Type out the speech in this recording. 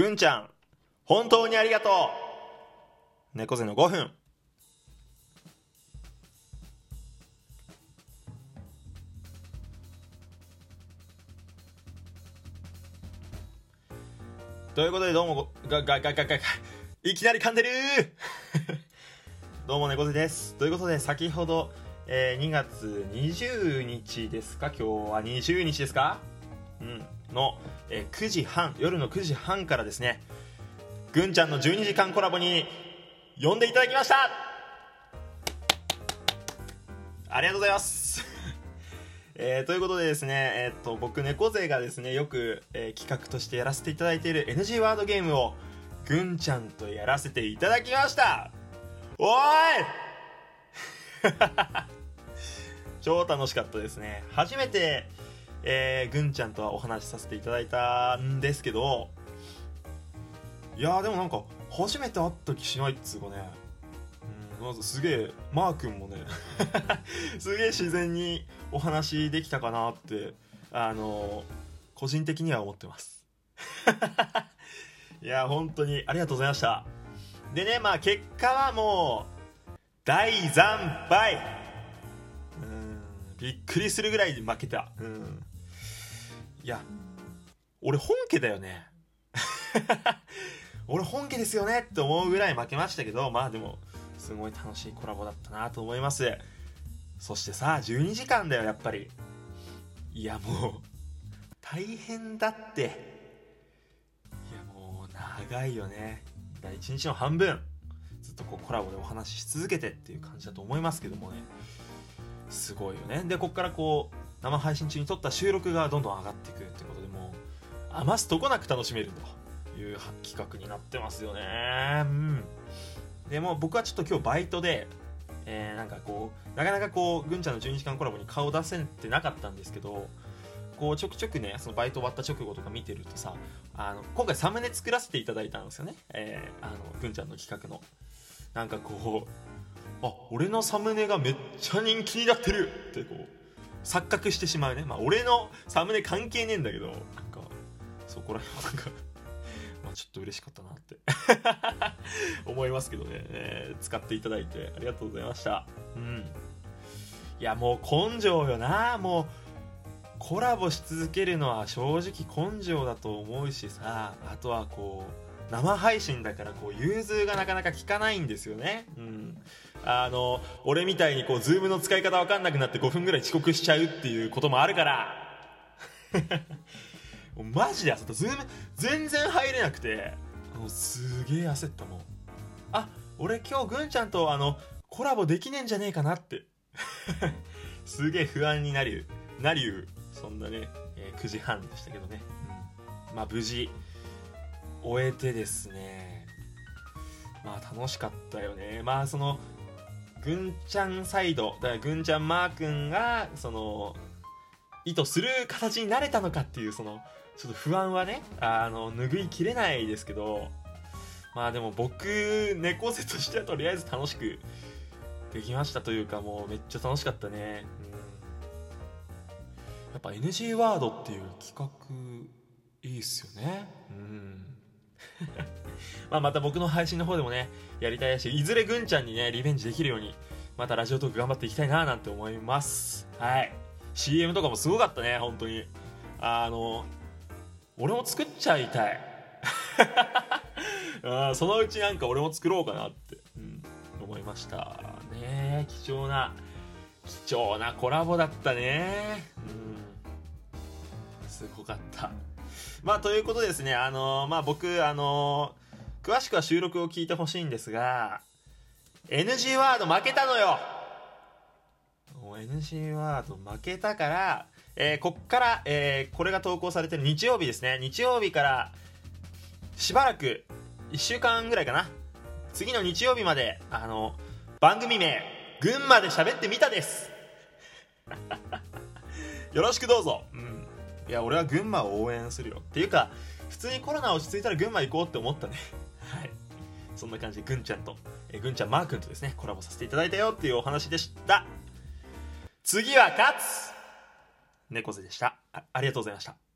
ぐんちゃん本当にありがとう。猫背の5分ということでどうもがががががいきなり噛んでる どうも猫背です。ということで先ほど、えー、2月20日ですか？今日は20日ですか？うん。の、え、9時半夜の9時半からですねぐんちゃんの12時間コラボに呼んでいただきました。ありがとうございます。えー、ということでですね、えー、っと僕猫背がですねよく、えー、企画としてやらせていただいている NG ワードゲームをぐんちゃんとやらせていただきました。おーい！超楽しかったですね。初めて、えー、ぐんちゃんとはお話しさせていただいたんですけどいやでもなんか初めて会った気しないっつうかね。うんまずすげえマー君もね すげえ自然にお話できたかなってあの個人的には思ってます。いや本当にありがとうございました。でねまあ結果はもう大惨敗。うんびっくりするぐらい負けた。うん。や俺本家だよね。俺本家ですよね。って思うぐらい負けましたけどまあでもすごい楽しいコラボだったなと思います。そしてさ12時間だよやっぱり。いやもう大変だって。いやもう長いよね。1日の半分ずっとこうコラボでお話しし続けてっていう感じだと思いますけどもね。すごいよね。でこっからこう生配信中に撮った収録がどんどん上がっていくってことでもう余すとこなく楽しめるという企画になってますよね。うん。でも僕はちょっと今日バイトでえー、なんかこうなかなかこうぐんちゃんの12時間コラボに顔出せてなかったんですけどこうちょくちょくねそのバイト終わった直後とか見てるとさあの今回サムネ作らせていただいたんですよね、えー、あのぐんちゃんの企画の。なんかこうあ俺のサムネがめっちゃ人気になってるってこう錯覚してしまうね。まあ俺のサムネ関係ねえんだけどなんかそこら辺はなんか まあ、ちょっと嬉しかったなって。思いますけどね、えー、使っていただいてありがとうございました。うん。いやもう根性よな。もうコラボし続けるのは正直根性だと思うしさあとはこう生配信だからこう融通がなかなか効かないんですよね。うん。あの俺みたいにこうズームの使い方わかんなくなって5分ぐらい遅刻しちゃうっていうこともあるから。マジで焦った。ズーム全然入れなくて。もうすげえ焦ったもん。あ俺今日ぐんちゃんとあのコラボできねえんじゃねえかなって。すげえ不安になりゅなりうそんなね、えー、9時半でしたけどね、うん、まあ無事終えてですね。まあ楽しかったよね。まあそのぐんちゃんサイドだからぐんちゃんマー君がその意図する形になれたのかっていうそのちょっと不安はねあの拭いきれないですけどまあでも僕猫背としてはとりあえず楽しくできましたというかもうめっちゃ楽しかったね、うん、やっぱ NG ワードっていう企画いいっすよね。うん。まあまた僕の配信の方でもねやりたいしいずれぐんちゃんにねリベンジできるようにまたラジオトーク頑張っていきたいななんて思います。はい。CM とかもすごかったね本当に。あの俺も作っちゃいたい。あそのうちなんか俺も作ろうかなって、うん、思いました。ね貴重な貴重なコラボだったね。うん。すごかった。まあということですねあのー、まあ僕あの、詳しくは収録を聞いてほしいんですが NG ワード負けたのよもう NG ワード負けたからえー、こっから、えー、これが投稿されてる日曜日ですね。日曜日からしばらく1週間ぐらいかな。次の日曜日まで、あの、番組名、群馬で喋ってみたです。よろしくどうぞ。うん。いや、俺は群馬を応援するよ。っていうか、普通にコロナ落ち着いたら群馬行こうって思ったね。そんな感じで、ぐんちゃんと、えー、ぐんちゃんマー君とですね、コラボさせていただいたよっていうお話でした。次は勝つ猫背でしたあ。ありがとうございました。